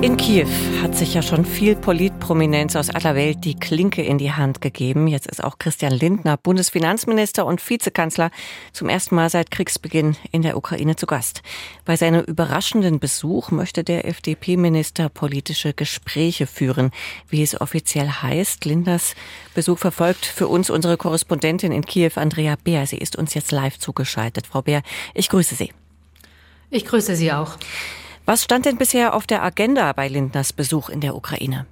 In Kiew hat sich ja schon viel Politprominenz aus aller Welt die Klinke in die Hand gegeben. Jetzt ist auch Christian Lindner, Bundesfinanzminister und Vizekanzler, zum ersten Mal seit Kriegsbeginn in der Ukraine zu Gast. Bei seinem überraschenden Besuch möchte der FDP-Minister politische Gespräche führen, wie es offiziell heißt. Lindners Besuch verfolgt für uns unsere Korrespondentin in Kiew, Andrea Beer. Sie ist uns jetzt live zugeschaltet. Frau Beer, ich grüße Sie. Ich grüße Sie auch. Was stand denn bisher auf der Agenda bei Lindners Besuch in der Ukraine?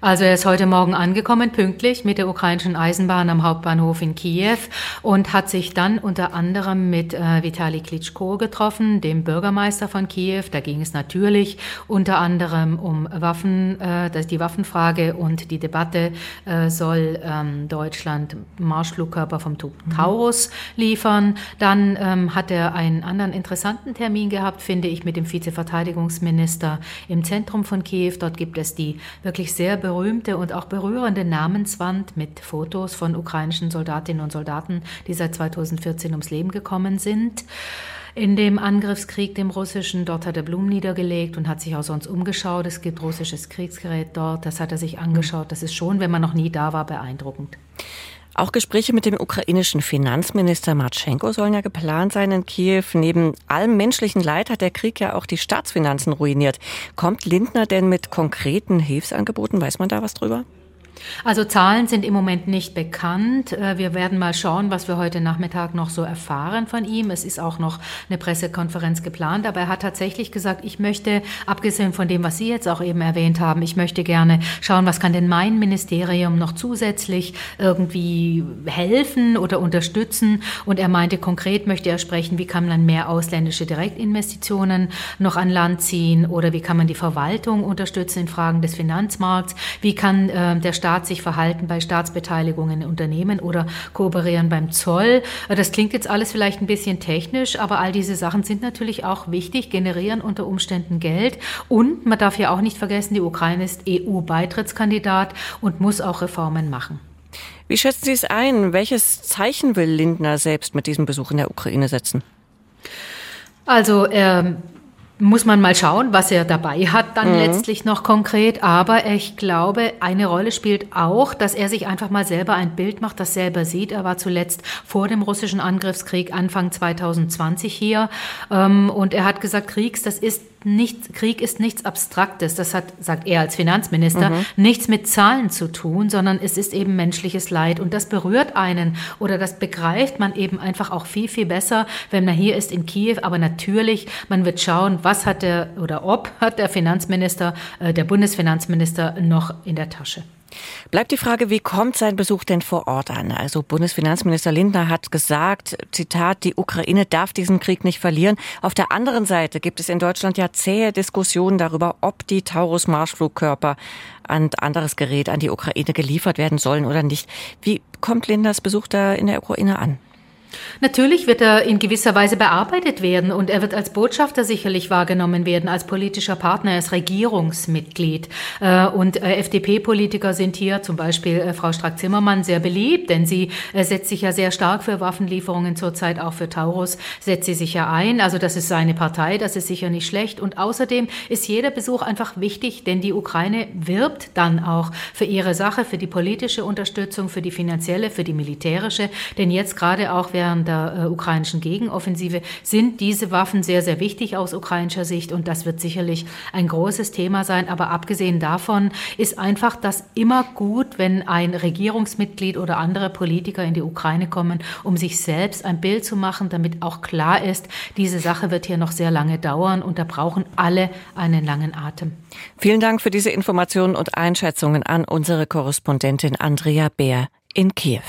Also er ist heute Morgen angekommen, pünktlich mit der ukrainischen Eisenbahn am Hauptbahnhof in Kiew und hat sich dann unter anderem mit äh, Vitali Klitschko getroffen, dem Bürgermeister von Kiew. Da ging es natürlich unter anderem um Waffen, äh, die Waffenfrage und die Debatte, äh, soll ähm, Deutschland Marschflugkörper vom Typ mhm. Taurus liefern. Dann ähm, hat er einen anderen interessanten Termin gehabt, finde ich, mit dem Vizeverteidigungsminister im Zentrum von Kiew. Dort gibt es die wirklich sehr berühmte berühmte und auch berührende Namenswand mit Fotos von ukrainischen Soldatinnen und Soldaten, die seit 2014 ums Leben gekommen sind. In dem Angriffskrieg, dem russischen, dort hat er Blumen niedergelegt und hat sich auch sonst umgeschaut. Es gibt russisches Kriegsgerät dort, das hat er sich angeschaut. Das ist schon, wenn man noch nie da war, beeindruckend. Auch Gespräche mit dem ukrainischen Finanzminister Matschenko sollen ja geplant sein in Kiew. Neben allem menschlichen Leid hat der Krieg ja auch die Staatsfinanzen ruiniert. Kommt Lindner denn mit konkreten Hilfsangeboten? Weiß man da was drüber? Also Zahlen sind im Moment nicht bekannt. Äh, wir werden mal schauen, was wir heute Nachmittag noch so erfahren von ihm. Es ist auch noch eine Pressekonferenz geplant, aber er hat tatsächlich gesagt, ich möchte, abgesehen von dem, was Sie jetzt auch eben erwähnt haben, ich möchte gerne schauen, was kann denn mein Ministerium noch zusätzlich irgendwie helfen oder unterstützen. Und er meinte, konkret möchte er sprechen, wie kann man mehr ausländische Direktinvestitionen noch an Land ziehen oder wie kann man die Verwaltung unterstützen in Fragen des Finanzmarkts, wie kann äh, der Staat Staat sich verhalten bei Staatsbeteiligungen in Unternehmen oder kooperieren beim Zoll. Das klingt jetzt alles vielleicht ein bisschen technisch, aber all diese Sachen sind natürlich auch wichtig, generieren unter Umständen Geld. Und man darf ja auch nicht vergessen, die Ukraine ist EU-Beitrittskandidat und muss auch Reformen machen. Wie schätzen Sie es ein? Welches Zeichen will Lindner selbst mit diesem Besuch in der Ukraine setzen? Also er muss man mal schauen, was er dabei hat dann mhm. letztlich noch konkret. Aber ich glaube, eine Rolle spielt auch, dass er sich einfach mal selber ein Bild macht, das selber sieht. Er war zuletzt vor dem russischen Angriffskrieg Anfang 2020 hier ähm, und er hat gesagt, Kriegs, das ist nichts, Krieg ist nichts Abstraktes. Das hat, sagt er als Finanzminister, mhm. nichts mit Zahlen zu tun, sondern es ist eben menschliches Leid. Und das berührt einen oder das begreift man eben einfach auch viel, viel besser, wenn man hier ist in Kiew. Aber natürlich, man wird schauen, was hat der oder ob hat der Finanzminister, äh, der Bundesfinanzminister noch in der Tasche. Bleibt die Frage, wie kommt sein Besuch denn vor Ort an? Also Bundesfinanzminister Lindner hat gesagt, Zitat, die Ukraine darf diesen Krieg nicht verlieren. Auf der anderen Seite gibt es in Deutschland ja zähe Diskussionen darüber, ob die Taurus-Marschflugkörper und anderes Gerät an die Ukraine geliefert werden sollen oder nicht. Wie kommt Lindners Besuch da in der Ukraine an? Natürlich wird er in gewisser Weise bearbeitet werden und er wird als Botschafter sicherlich wahrgenommen werden, als politischer Partner, als Regierungsmitglied. Äh, und äh, FDP-Politiker sind hier, zum Beispiel äh, Frau Strack-Zimmermann, sehr beliebt, denn sie setzt sich ja sehr stark für Waffenlieferungen zurzeit, auch für Taurus setzt sie sich ja ein. Also das ist seine Partei, das ist sicher nicht schlecht. Und außerdem ist jeder Besuch einfach wichtig, denn die Ukraine wirbt dann auch für ihre Sache, für die politische Unterstützung, für die finanzielle, für die militärische. Denn jetzt gerade auch während während der äh, ukrainischen Gegenoffensive sind diese Waffen sehr, sehr wichtig aus ukrainischer Sicht und das wird sicherlich ein großes Thema sein. Aber abgesehen davon ist einfach das immer gut, wenn ein Regierungsmitglied oder andere Politiker in die Ukraine kommen, um sich selbst ein Bild zu machen, damit auch klar ist, diese Sache wird hier noch sehr lange dauern und da brauchen alle einen langen Atem. Vielen Dank für diese Informationen und Einschätzungen an unsere Korrespondentin Andrea Bär in Kiew.